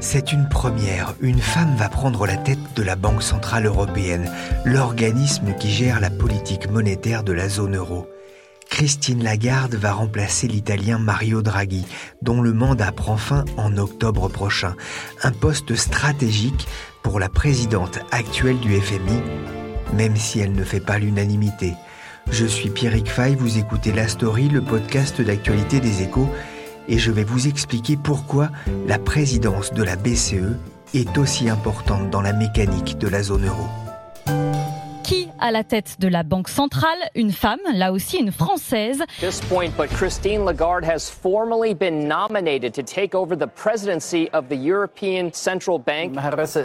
C'est une première. Une femme va prendre la tête de la Banque Centrale Européenne, l'organisme qui gère la politique monétaire de la zone euro. Christine Lagarde va remplacer l'Italien Mario Draghi, dont le mandat prend fin en octobre prochain. Un poste stratégique pour la présidente actuelle du FMI, même si elle ne fait pas l'unanimité. Je suis Pierrick Fay, vous écoutez La Story, le podcast d'actualité des échos, et je vais vous expliquer pourquoi la présidence de la BCE est aussi importante dans la mécanique de la zone euro à la tête de la Banque centrale, une femme, là aussi une française. This point, but Christine Lagarde has formally been nominated to take over the presidency of the European Central Bank.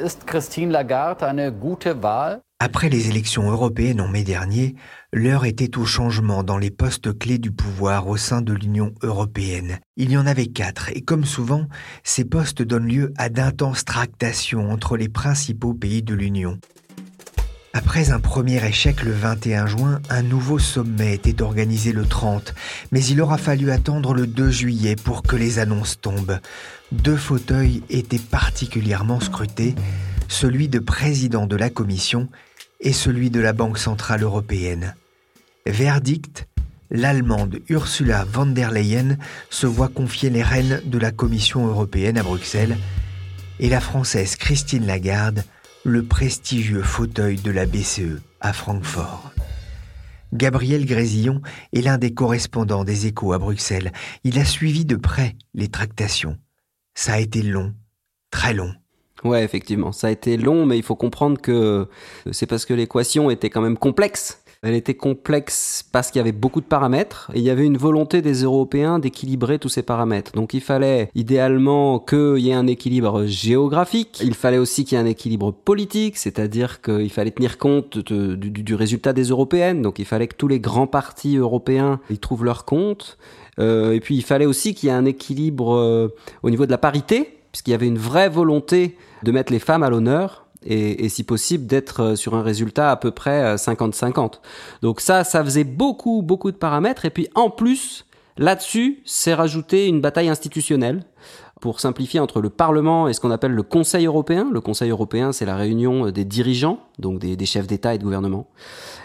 ist Christine Lagarde eine gute Wahl? Après les élections européennes en mai dernier, l'heure était au changement dans les postes clés du pouvoir au sein de l'Union européenne. Il y en avait quatre, et comme souvent, ces postes donnent lieu à d'intenses tractations entre les principaux pays de l'Union. Après un premier échec le 21 juin, un nouveau sommet était organisé le 30, mais il aura fallu attendre le 2 juillet pour que les annonces tombent. Deux fauteuils étaient particulièrement scrutés, celui de président de la Commission et celui de la Banque Centrale Européenne. Verdict, l'Allemande Ursula von der Leyen se voit confier les rênes de la Commission européenne à Bruxelles et la Française Christine Lagarde le prestigieux fauteuil de la BCE à Francfort. Gabriel Grésillon est l'un des correspondants des échos à Bruxelles. Il a suivi de près les tractations. Ça a été long, très long. Ouais, effectivement, ça a été long, mais il faut comprendre que c'est parce que l'équation était quand même complexe elle était complexe parce qu'il y avait beaucoup de paramètres et il y avait une volonté des Européens d'équilibrer tous ces paramètres. Donc il fallait idéalement qu'il y ait un équilibre géographique, il fallait aussi qu'il y ait un équilibre politique, c'est-à-dire qu'il fallait tenir compte du, résultat des européennes, donc il fallait que tous les grands partis européens y trouvent leur compte. Euh, et puis il fallait aussi qu'il y ait un équilibre euh, au niveau de la parité, puisqu'il y avait une vraie volonté de mettre les femmes à l'honneur et, si possible d'être euh, sur un résultat à peu près 50-50. Euh, Donc ça, ça faisait beaucoup, beaucoup de paramètres. Et puis en plus, là-dessus, c'est rajouté une bataille institutionnelle pour simplifier entre le Parlement et ce qu'on appelle le Conseil européen. Le Conseil européen, c'est la réunion euh, des dirigeants, donc des, chefs d'État et de gouvernement.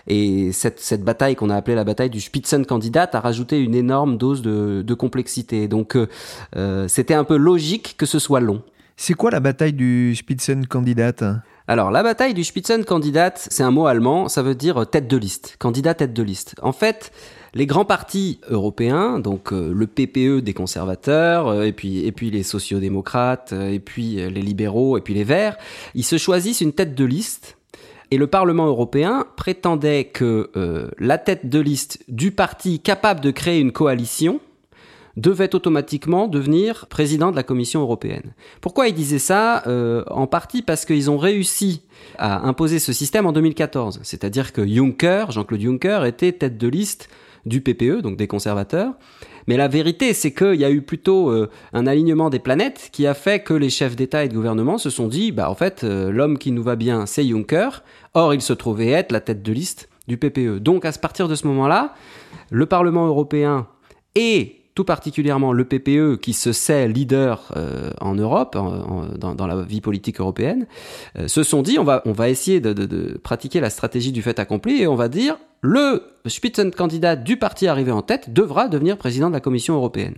Et cette, cette bataille qu'on a appelée la bataille du Spitzenkandidat a rajouté une énorme dose de, de complexité. Donc c'était un peu logique que ce soit long. C'est quoi la bataille du Spitzenkandidat alors, la bataille du Spitzenkandidat, c'est un mot allemand, ça veut dire tête de liste, candidat tête de liste. En fait, les grands partis européens, donc euh, le PPE des conservateurs, euh, et puis et puis les sociodémocrates, euh, et puis les libéraux, et puis les Verts, ils se choisissent une tête de liste. Et le Parlement européen prétendait que la tête de liste du parti capable de créer une coalition devait automatiquement devenir président de la Commission européenne. Pourquoi ils disaient ça euh, En partie parce qu'ils ont réussi à imposer ce système en 2014. C'est-à-dire que Juncker, Jean-Claude Juncker, était tête de liste du PPE, donc des conservateurs. Mais la vérité, c'est qu'il y a eu plutôt euh, un alignement des planètes qui a fait que les chefs d'État et de gouvernement se sont dit, bah en fait, euh, l'homme qui nous va bien, c'est Juncker. Or, il se trouvait être la tête de liste du PPE. Donc, à partir de ce moment-là, le Parlement européen et tout particulièrement le PPE qui se sait leader euh, en Europe, dans, la vie politique européenne, euh, se sont dit on va, on va essayer de, pratiquer la stratégie du fait accompli et on va dire le Spitzenkandidat du parti arrivé en tête devra devenir président de la Commission européenne.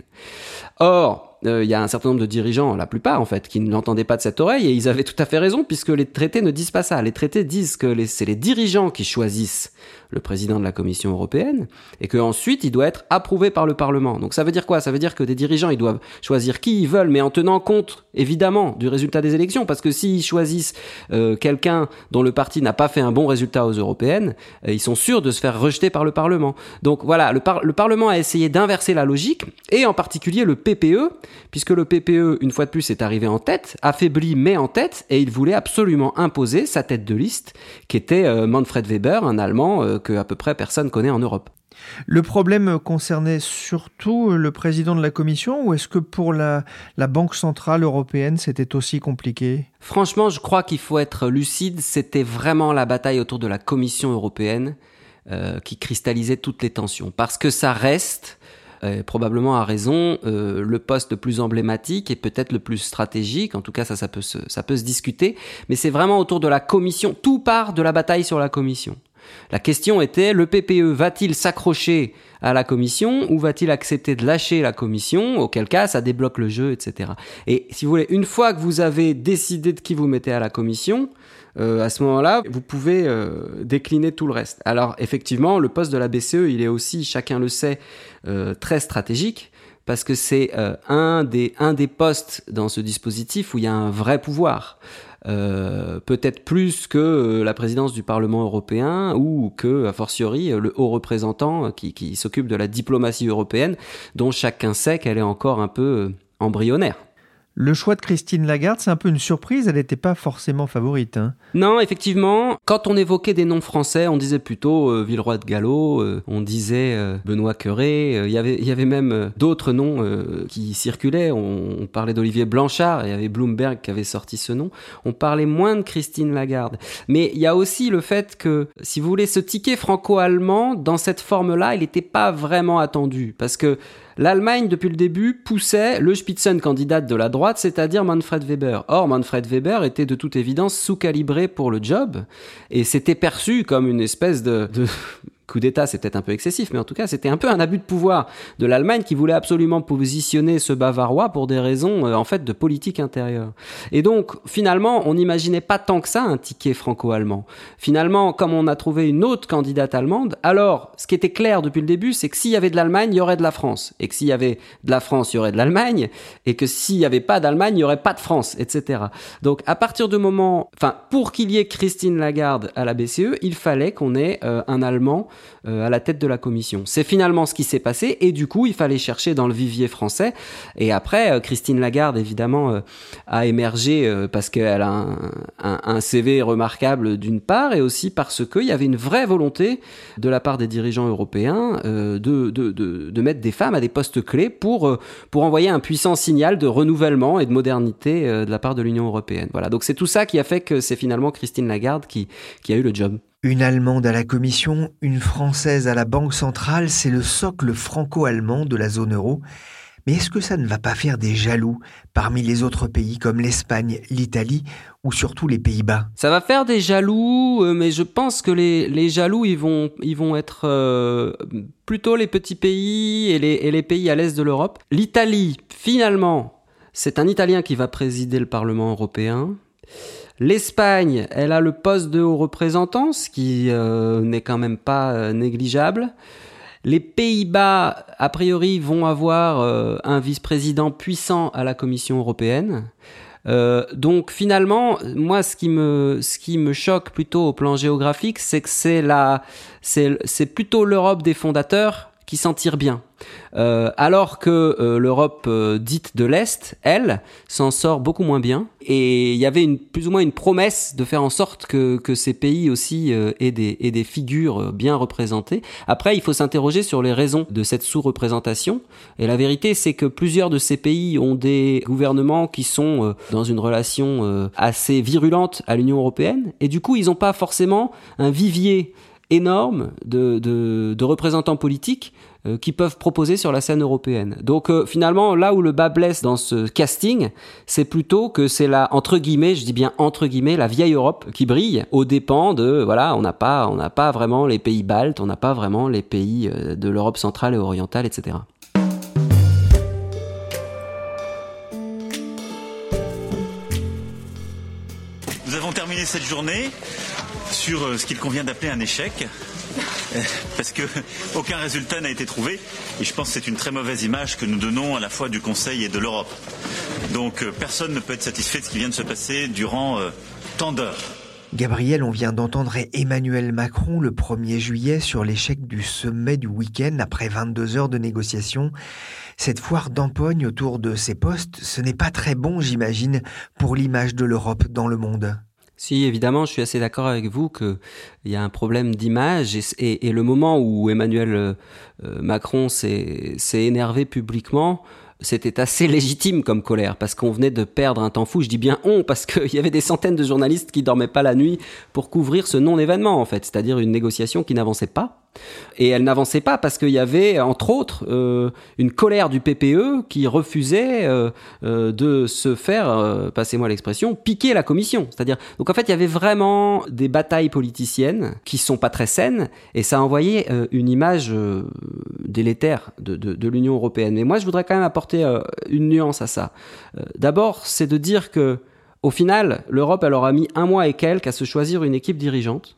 Or, euh, il y a un certain nombre de dirigeants, la plupart en fait, qui ne l'entendaient pas de cette oreille et ils avaient tout à fait raison puisque les traités ne disent pas ça. Les traités disent que c'est les dirigeants qui choisissent le président de la Commission européenne et qu'ensuite il doit être approuvé par le Parlement. Donc ça veut dire quoi? Ça veut dire que des dirigeants ils doivent choisir qui ils veulent, mais en tenant compte évidemment du résultat des élections, parce que s'ils choisissent euh, quelqu'un dont le parti n'a pas fait un bon résultat aux européennes, euh, ils sont sûrs de se faire rejeter par le Parlement. Donc voilà, le, le Parlement a essayé d'inverser la logique et en particulier le PPE puisque le PPE, une fois de plus, est arrivé en tête, affaibli mais en tête, et il voulait absolument imposer sa tête de liste, qui était euh, Manfred Weber, un Allemand que à peu près personne connaît en Europe. Le problème concernait surtout le président de la Commission ou est-ce que pour la, Banque Centrale Européenne c'était aussi compliqué? Franchement, je crois qu'il faut être lucide, c'était vraiment la bataille autour de la Commission européenne euh, qui cristallisait toutes les tensions. Parce que ça reste probablement à raison, euh, le poste le plus emblématique et peut-être le plus stratégique. En tout cas, ça, ça peut se, ça peut se discuter. Mais c'est vraiment autour de la commission. Tout part de la bataille sur la commission. La question était, le PPE va-t-il s'accrocher à la commission ou va-t-il accepter de lâcher la commission, auquel cas ça débloque le jeu, etc. Et si vous voulez, une fois que vous avez décidé de qui vous mettez à la commission, euh, à ce moment-là, vous pouvez euh, décliner tout le reste. Alors effectivement, le poste de la BCE, il est aussi, chacun le sait, euh, très stratégique parce que c'est un, des, un des postes dans ce dispositif où il y a un vrai pouvoir. Peut-être plus que la présidence du Parlement européen ou que, a fortiori, le haut représentant qui, qui s'occupe de la diplomatie européenne, dont chacun sait qu'elle est encore un peu embryonnaire. Le choix de Christine Lagarde, c'est un peu une surprise, elle n'était pas forcément favorite. Hein. Non, effectivement, quand on évoquait des noms français, on disait plutôt euh, Villeroy de Gallo, euh, on disait euh, Benoît Cœuré, il y avait, y avait même d'autres noms qui circulaient, on, parlait d'Olivier Blanchard, il y avait Bloomberg qui avait sorti ce nom, on parlait moins de Christine Lagarde. Mais il y a aussi le fait que, si vous voulez, ce ticket franco-allemand, dans cette forme-là, il n'était pas vraiment attendu, parce que L'Allemagne, depuis le début, poussait le Spitzenkandidat de la droite, c'est-à-dire Manfred Weber. Or, Manfred Weber était de toute évidence sous-calibré pour le job, et c'était perçu comme une espèce de, de coup d'État, c'est peut-être un peu excessif, mais en tout cas, c'était un peu un abus de pouvoir de l'Allemagne qui voulait absolument positionner ce Bavarois pour des raisons, euh, en fait, de politique intérieure. Et donc, finalement, on n'imaginait pas tant que ça un ticket franco-allemand. Finalement, comme on a trouvé une autre candidate allemande, alors, ce qui était clair depuis le début, c'est que s'il y avait de l'Allemagne, il y aurait de la France. Et que s'il y avait de la France, il y aurait de l'Allemagne. Et que s'il n'y avait pas d'Allemagne, il n'y aurait pas de France, etc. Donc, à partir du moment, enfin, pour qu'il y ait Christine Lagarde à la BCE, il fallait qu'on ait euh, un Allemand à la tête de la commission. C'est finalement ce qui s'est passé et du coup il fallait chercher dans le vivier français. Et après, euh, Christine Lagarde évidemment euh, a émergé parce qu'elle a un, CV remarquable d'une part et aussi parce qu'il y avait une vraie volonté de la part des dirigeants européens de, mettre des femmes à des postes clés pour, pour envoyer un puissant signal de renouvellement et de modernité de la part de l'Union européenne. Voilà, donc c'est tout ça qui a fait que c'est finalement Christine Lagarde qui, qui a eu le job. Une Allemande à la Commission, une Française à la Banque centrale, c'est le socle franco-allemand de la zone euro. Mais est-ce que ça ne va pas faire des jaloux parmi les autres pays comme l'Espagne, l'Italie ou surtout les Pays-Bas? Ça va faire des jaloux, euh, mais je pense que les, jaloux, ils vont, être euh, plutôt les petits pays et les pays à l'est de l'Europe. L'Italie, finalement, c'est un Italien qui va présider le Parlement européen. L'Espagne, elle a le poste de haut représentant, ce qui euh, n'est quand même pas euh, négligeable. Les Pays-Bas, a priori, vont avoir euh, un vice-président puissant à la Commission européenne. donc finalement, moi, ce qui me, ce qui me choque plutôt au plan géographique, c'est que c'est c'est plutôt l'Europe des fondateurs qui s'en tire bien. Euh, alors que euh, l'Europe euh, dite de l'Est, elle, s'en sort beaucoup moins bien. Et il y avait une, plus ou moins une promesse de faire en sorte que, que ces pays aussi aient, des, aient des figures bien représentées. Après, il faut s'interroger sur les raisons de cette sous-représentation. Et la vérité, c'est que plusieurs de ces pays ont des gouvernements qui sont dans une relation assez virulente à l'Union européenne. Et du coup, ils n'ont pas forcément un vivier énorme de, de, représentants politiques euh, qui peuvent proposer sur la scène européenne. Donc euh, finalement, là où le bas blesse dans ce casting, c'est plutôt que c'est la entre guillemets, je dis bien entre guillemets, la vieille Europe qui brille aux dépens de voilà, on n'a pas on n'a pas vraiment les pays baltes, on n'a pas vraiment les pays euh, de l'Europe centrale et orientale, etc. Nous avons terminé cette journée sur ce qu'il convient d'appeler un échec. parce que aucun résultat n'a été trouvé. Et je pense que c'est une très mauvaise image que nous donnons à la fois du Conseil et de l'Europe. Donc euh, personne ne peut être satisfait de ce qui vient de se passer durant euh, tant d'heures. Gabriel, on vient d'entendre Emmanuel Macron le 1er juillet sur l'échec du sommet du week-end après 22 heures de négociations. Cette foire d'empoigne autour de ces postes, ce n'est pas très bon, j'imagine, pour l'image de l'Europe dans le monde. Si, évidemment, je suis assez d'accord avec vous qu'il y a un problème d'image et, le moment où Emmanuel euh, Macron s'est énervé publiquement, c'était assez légitime comme colère parce qu'on venait de perdre un temps fou. Je dis bien on parce qu'il y avait des centaines de journalistes qui dormaient pas la nuit pour couvrir ce non-événement en fait, c'est-à-dire une négociation qui n'avançait pas et elle n'avançait pas parce qu'il y avait, entre autres, euh, une colère du PPE qui refusait euh, euh, de se faire, passez-moi l'expression, piquer la commission. C'est-à-dire, donc en fait, il y avait vraiment des batailles politiciennes qui sont pas très saines, et ça a envoyé une image délétère de l'Union européenne. Mais moi, je voudrais quand même apporter une nuance à ça. D'abord, c'est de dire que, au final, l'Europe, elle aura mis un mois et quelques à se choisir une équipe dirigeante,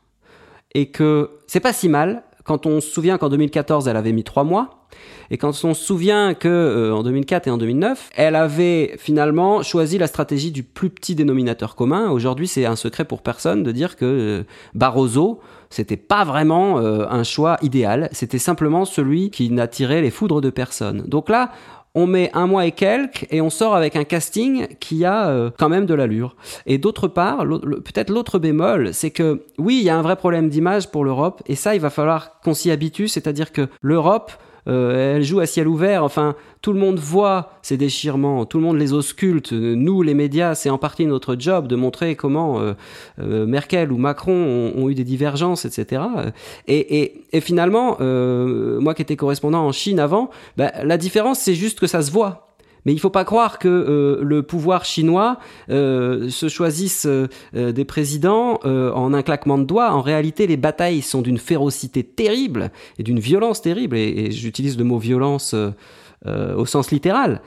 et que c'est pas si mal quand on se souvient qu'en 2014, elle avait mis trois mois, et quand on se souvient que euh, en 2004 et en 2009, elle avait finalement choisi la stratégie du plus petit dénominateur commun. Aujourd'hui, c'est un secret pour personne de dire que euh, Barroso, c'était pas vraiment euh, un choix idéal. C'était simplement celui qui n'attirait les foudres de personne. Donc là, on met un mois et quelques et on sort avec un casting qui a euh, quand même de l'allure. Et d'autre part, peut-être l'autre bémol, c'est que oui, il y a un vrai problème d'image pour l'Europe et ça, il va falloir qu'on s'y habitue, c'est-à-dire que l'Europe, euh, elle joue à ciel ouvert. Enfin, tout le monde voit ces déchirements, tout le monde les ausculte. Nous, les médias, c'est en partie notre job de montrer comment euh, euh, Merkel ou Macron ont, eu des divergences, etc. Et, finalement, moi qui étais correspondant en Chine avant, bah, la différence, c'est juste que ça se voit. Mais il ne faut pas croire que euh, le pouvoir chinois euh, se choisisse euh, des présidents en un claquement de doigts. En réalité, les batailles sont d'une férocité terrible et d'une violence terrible. Et, j'utilise le mot violence. au sens littéral.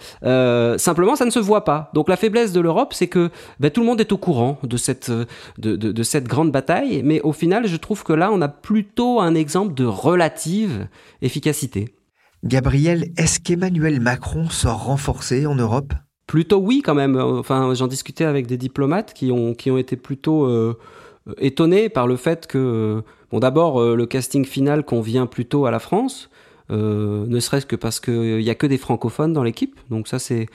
simplement, ça ne se voit pas. Donc la faiblesse de l'Europe, c'est que ben, tout le monde est au courant de cette, de, cette grande bataille, mais au final, je trouve que là, on a plutôt un exemple de relative efficacité. Gabriel, est-ce qu'Emmanuel Macron sort renforcé en Europe? Plutôt oui quand même. J'en discutais avec des diplomates qui ont, qui été plutôt euh, étonnés par le fait que, bon d'abord, euh, le casting final convient plutôt à la France. Euh, ne serait-ce que parce qu'il n'y a que des francophones dans l'équipe, donc ça c'est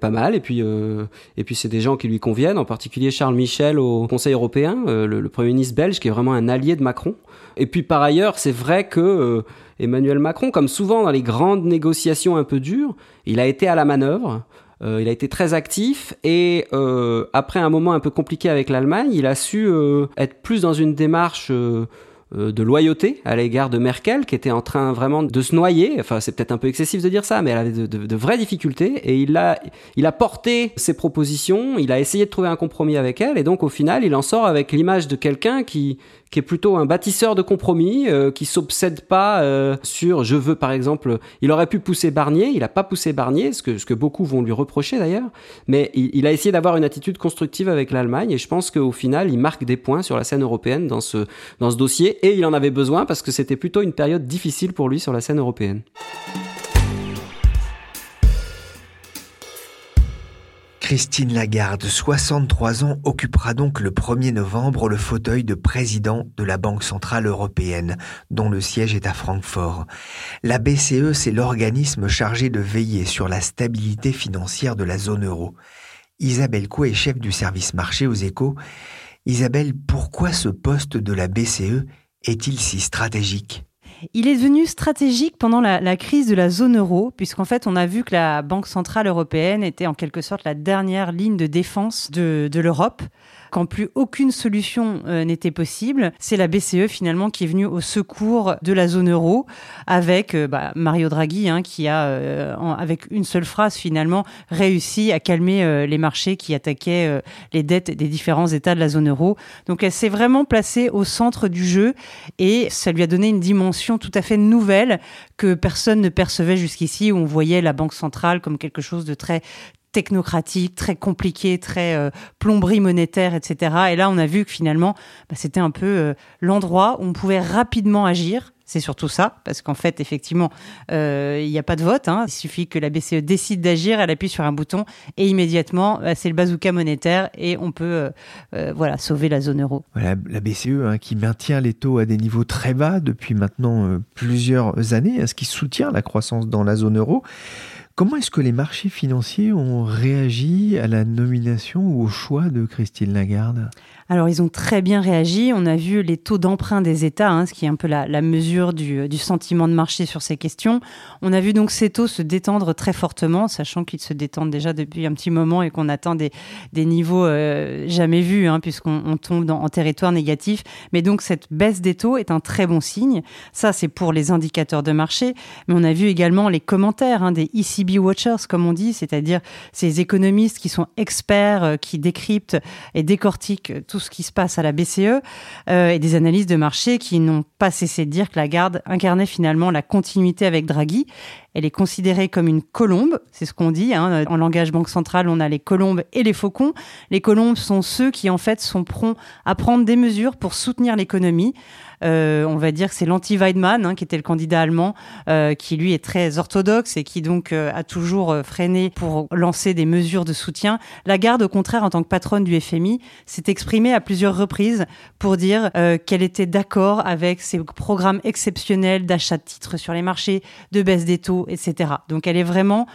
pas mal. Et puis et puis c'est des gens qui lui conviennent, en particulier Charles Michel au Conseil européen, le, le, premier ministre belge qui est vraiment un allié de Macron. Et puis par ailleurs, c'est vrai que Emmanuel Macron, comme souvent dans les grandes négociations un peu dures, il a été à la manœuvre. Euh, il a été très actif et euh, après un moment un peu compliqué avec l'Allemagne, il a su euh, être plus dans une démarche euh, de loyauté à l'égard de Merkel, qui était en train vraiment de se noyer. Enfin, c'est peut-être un peu excessif de dire ça, mais elle avait de, vraies difficultés. Et il a, il a porté ses propositions, il a essayé de trouver un compromis avec elle, et donc au final, il en sort avec l'image de quelqu'un qui, qui est plutôt un bâtisseur de compromis, euh, qui s'obsède pas euh, sur je veux par exemple, il aurait pu pousser Barnier, il a pas poussé Barnier, ce que, ce que beaucoup vont lui reprocher d'ailleurs, mais il, il, a essayé d'avoir une attitude constructive avec l'Allemagne et je pense qu'au final il marque des points sur la scène européenne dans ce, dans ce dossier et il en avait besoin parce que c'était plutôt une période difficile pour lui sur la scène européenne. Christine Lagarde, 63 ans, occupera donc le 1er novembre le fauteuil de président de la Banque Centrale Européenne, dont le siège est à Francfort. La BCE, c'est l'organisme chargé de veiller sur la stabilité financière de la zone euro. Isabelle Coué est chef du service marché aux échos. Isabelle, pourquoi ce poste de la BCE est-il si stratégique? Il est devenu stratégique pendant la, crise de la zone euro, puisqu'en fait, on a vu que la Banque centrale européenne était en quelque sorte la dernière ligne de défense de, l'Europe. Quand plus aucune solution euh, n'était possible, c'est la BCE finalement qui est venue au secours de la zone euro avec euh, bah, Mario Draghi hein, qui a, euh, avec une seule phrase finalement, réussi à calmer les marchés qui attaquaient les dettes des différents États de la zone euro. Donc elle s'est vraiment placée au centre du jeu et ça lui a donné une dimension tout à fait nouvelle que personne ne percevait jusqu'ici, où on voyait la Banque centrale comme quelque chose de très technocratique, très compliqué, très euh, plomberie monétaire, etc. Et là, on a vu que finalement, bah, c'était un peu euh, l'endroit où on pouvait rapidement agir. C'est surtout ça, parce qu'en fait, effectivement, euh, il n'y a pas de vote. Hein. Il suffit que la BCE décide d'agir, elle appuie sur un bouton et immédiatement, bah, c'est le bazooka monétaire et on peut, voilà, sauver la zone euro. La BCE hein, qui maintient les taux à des niveaux très bas depuis maintenant plusieurs années, hein, ce qui soutient la croissance dans la zone euro. Comment est-ce que les marchés financiers ont réagi à la nomination ou au choix de Christine Lagarde? Alors, ils ont très bien réagi. On a vu les taux d'emprunt des États, hein, ce qui est un peu la, mesure du, sentiment de marché sur ces questions. On a vu donc ces taux se détendre très fortement, sachant qu'ils se détendent déjà depuis un petit moment et qu'on atteint des, niveaux euh, jamais vus, hein, puisqu'on tombe dans, en territoire négatif. Mais donc, cette baisse des taux est un très bon signe. Ça, c'est pour les indicateurs de marché. Mais on a vu également les commentaires hein, des ECB Watchers, comme on dit, c'est-à-dire ces économistes qui sont experts, euh, qui décryptent et décortiquent tout ce qui se passe à la BCE euh, et des analyses de marché qui n'ont pas cessé de dire que la garde incarnait finalement la continuité avec Draghi. Elle est considérée comme une colombe, c'est ce qu'on dit. Hein. En langage banque centrale, on a les colombes et les faucons. Les colombes sont ceux qui en fait sont prompts à prendre des mesures pour soutenir l'économie. Euh, on va dire que c'est l'anti-Weidmann, hein, qui était le candidat allemand, euh, qui lui est très orthodoxe et qui donc euh, a toujours freiné pour lancer des mesures de soutien. Lagarde, au contraire, en tant que patronne du FMI, s'est exprimée à plusieurs reprises pour dire qu'elle était d'accord avec ces programmes exceptionnels d'achat de titres sur les marchés, de baisse des taux, etc. Donc elle est vraiment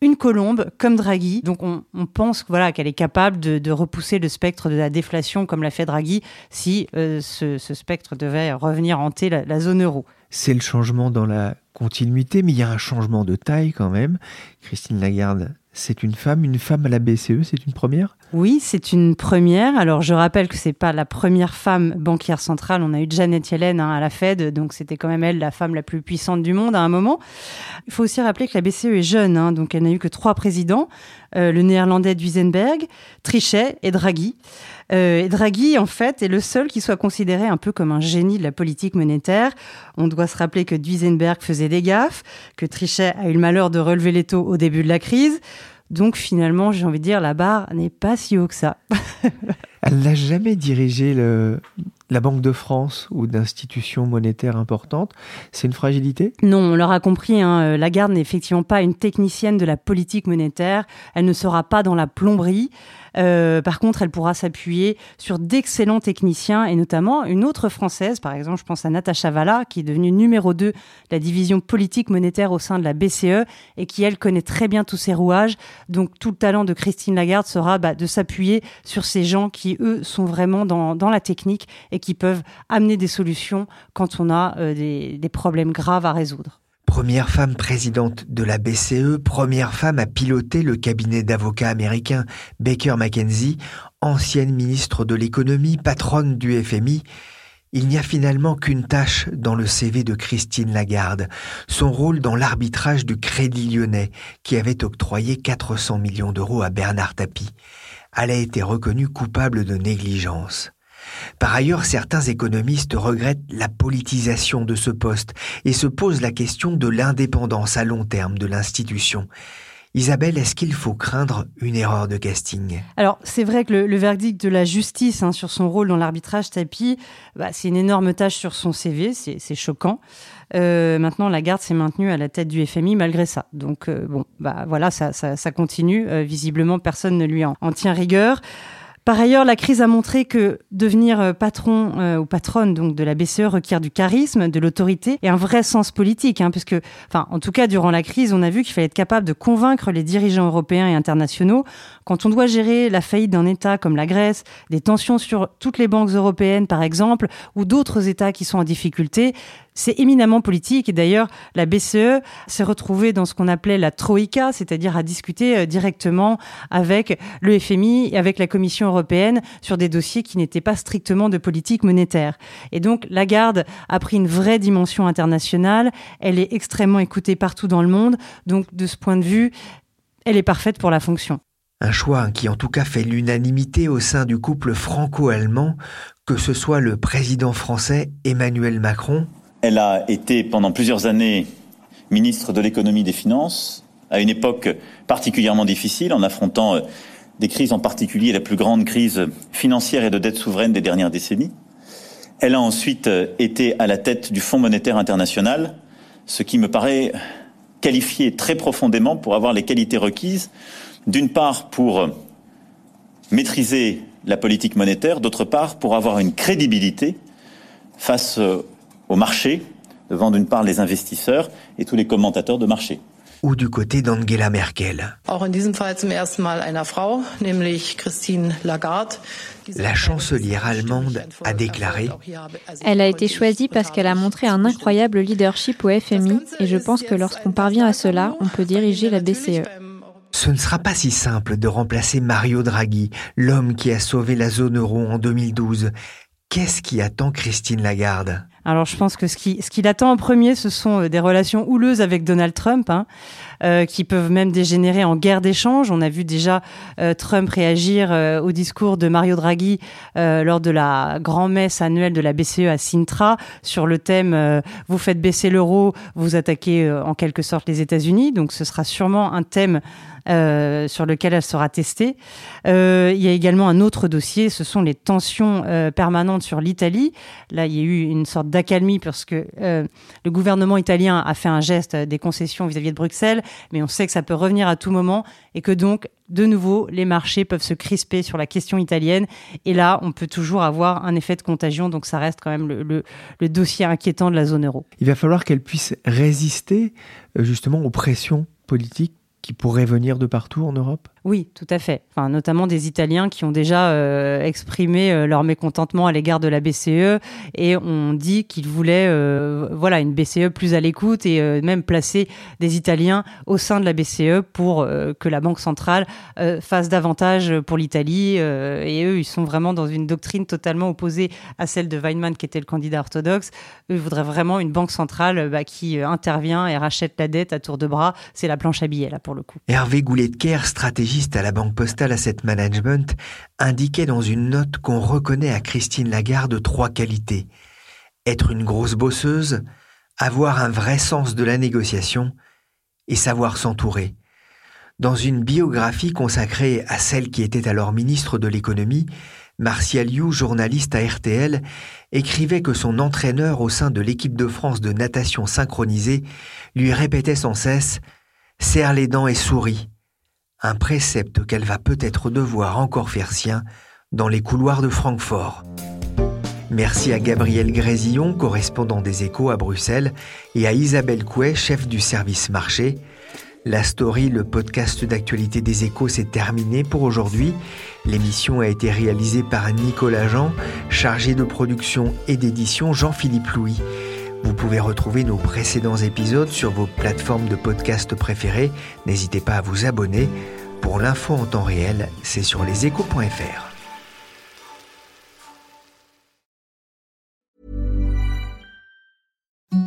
une colombe comme Draghi. Donc on, pense voilà, qu'elle est capable de, repousser le spectre de la déflation comme l'a fait Draghi si euh, ce, spectre devait revenir hanter la zone euro. C'est le changement dans la continuité, mais il y a un changement de taille quand même. Christine Lagarde c'est une femme, une femme à la BCE, c'est une première? Oui, c'est une première. Alors je rappelle que c'est pas la première femme banquière centrale. On a eu Janet Yellen hein, à la Fed, donc c'était quand même elle la femme la plus puissante du monde à un moment. Il faut aussi rappeler que la BCE est jeune, hein, donc elle n'a eu que trois présidents euh, le néerlandais Duisenberg, Trichet et Draghi. Euh, Draghi, en fait, est le seul qui soit considéré un peu comme un génie de la politique monétaire. On doit se rappeler que Duisenberg faisait des gaffes, que Trichet a eu le malheur de relever les taux au début de la crise. Donc finalement, j'ai envie de dire, la barre n'est pas si haut que ça. Elle n'a jamais dirigé le, la Banque de France ou d'institutions monétaires importantes. C'est une fragilité? Non, on l'aura compris, hein, euh, Lagarde n'est effectivement pas une technicienne de la politique monétaire. Elle ne sera pas dans la plomberie. Euh, par contre, elle pourra s'appuyer sur d'excellents techniciens et notamment une autre française, par exemple, je pense à Natacha Valla, qui est devenue numéro 2 de la division politique monétaire au sein de la BCE et qui, elle, connaît très bien tous ces rouages. Donc, tout le talent de Christine Lagarde sera bah, de s'appuyer sur ces gens qui, eux, sont vraiment dans, dans, la technique et qui peuvent amener des solutions quand on a euh, des, des problèmes graves à résoudre. Première femme présidente de la BCE, première femme à piloter le cabinet d'avocats américain Baker McKenzie, ancienne ministre de l'économie, patronne du FMI, il n'y a finalement qu'une tâche dans le CV de Christine Lagarde, son rôle dans l'arbitrage du Crédit lyonnais qui avait octroyé 400 millions d'euros à Bernard Tapie. Elle a été reconnue coupable de négligence. Par ailleurs, certains économistes regrettent la politisation de ce poste et se posent la question de l'indépendance à long terme de l'institution. Isabelle, est-ce qu'il faut craindre une erreur de casting? Alors, c'est vrai que le, verdict de la justice hein, sur son rôle dans l'arbitrage tapis, bah, c'est une énorme tâche sur son CV, c'est choquant. Euh, maintenant, Lagarde s'est maintenue à la tête du FMI malgré ça. Donc, euh, bon, bah voilà, ça, continue. Euh, visiblement, personne ne lui en tient rigueur. Par ailleurs, la crise a montré que devenir euh, patron euh, ou patronne de la BCE requiert du charisme, de l'autorité et un vrai sens politique, hein, en tout cas, durant la crise, on a vu qu'il fallait être capable de convaincre les dirigeants européens et internationaux. Quand on doit gérer la faillite d'un État comme la Grèce, des tensions sur toutes les banques européennes, par exemple, ou d'autres États qui sont en difficulté, c'est éminemment politique. Et d'ailleurs, la BCE s'est retrouvée dans ce qu'on appelait la Troïka, c'est-à-dire à discuter euh, directement avec le FMI et avec la Commission européenne sur des dossiers qui n'étaient pas strictement de politique monétaire. Et donc, Lagarde a pris une vraie dimension internationale. Elle est extrêmement écoutée partout dans le monde. Donc, de ce point de vue, elle est parfaite pour la fonction. Un choix qui en tout cas fait l'unanimité au sein du couple franco-allemand, que ce soit le président français Emmanuel Macron. Elle a été pendant plusieurs années ministre de l'économie et des finances, à une époque particulièrement difficile, en affrontant euh, des crises, en particulier la plus grande crise financière et de dette souveraine des dernières décennies. Elle a ensuite euh, été à la tête du Fonds monétaire international, ce qui me paraît qualifié très profondément pour avoir les qualités requises d'une part pour maîtriser la politique monétaire, d'autre part pour avoir une crédibilité face euh, au marché, devant d'une part les investisseurs et tous les commentateurs de marché ou du côté d'Angela Merkel. La chancelière allemande a déclaré Elle a été choisie parce qu'elle a montré un incroyable leadership au FMI et je pense que lorsqu'on parvient à cela, on peut diriger la BCE. Ce ne sera pas si simple de remplacer Mario Draghi, l'homme qui a sauvé la zone euro en 2012. Qu'est-ce qui attend Christine Lagarde? Alors je pense que ce qui, ce qui l'attend en premier, ce sont euh, des relations houleuses avec Donald Trump, hein, euh, qui peuvent même dégénérer en guerre d'échange. On a vu déjà euh, Trump réagir au discours de Mario Draghi lors de la grand-messe annuelle de la BCE à Sintra sur le thème Vous faites baisser l'euro, vous attaquez en quelque sorte les États-Unis ». Donc ce sera sûrement un thème sur lequel elle sera testée. Il y a également un autre dossier, ce sont les tensions permanentes sur l'Italie. Là, il y a eu une sorte d'accalmie parce que le gouvernement italien a fait un geste des concessions vis-à-vis de Bruxelles, mais on sait que ça peut revenir à tout moment et que donc, de nouveau, les marchés peuvent se crisper sur la question italienne. Et là, on peut toujours avoir un effet de contagion, donc ça reste quand même le, le dossier inquiétant de la zone euro. Il va falloir qu'elle puisse résister justement aux pressions politiques qui pourraient venir de partout en Europe? Oui, tout à fait. Enfin, notamment des Italiens qui ont déjà euh, exprimé euh, leur mécontentement à l'égard de la BCE et ont dit qu'ils voulaient, euh, voilà, une BCE plus à l'écoute et même placer des Italiens au sein de la BCE pour que la Banque centrale fasse davantage pour l'Italie. et eux, ils sont vraiment dans une doctrine totalement opposée à celle de Weinmann, qui était le candidat orthodoxe. Eux, ils voudraient vraiment une banque centrale bah, qui intervient et rachète la dette à tour de bras. C'est la planche à billets là pour le coup. Hervé Goulet-de-Kerr, stratégie à la Banque Postale Asset Management, indiquait dans une note qu'on reconnaît à Christine Lagarde trois qualités. Être une grosse bosseuse, avoir un vrai sens de la négociation et savoir s'entourer. Dans une biographie consacrée à celle qui était alors ministre de l'économie, Martial You, journaliste à RTL, écrivait que son entraîneur au sein de l'équipe de France de natation synchronisée lui répétait sans cesse Serre les dents et souris un précepte qu'elle va peut-être devoir encore faire sien dans les couloirs de Francfort. Merci à Gabriel Grésillon, correspondant des Échos à Bruxelles, et à Isabelle Couet, chef du service marché. La story, le podcast d'actualité des Échos, s'est terminé pour aujourd'hui. L'émission a été réalisée par Nicolas Jean, chargé de production et d'édition Jean-Philippe Louis. Vous pouvez retrouver nos précédents épisodes sur vos plateformes de podcast préférées. N'hésitez pas à vous abonner. Pour l'info en temps réel, c'est sur leséchos.fr.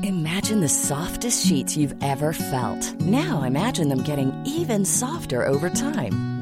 Imagine the softest sheets you've ever felt. Now imagine them getting even softer over time.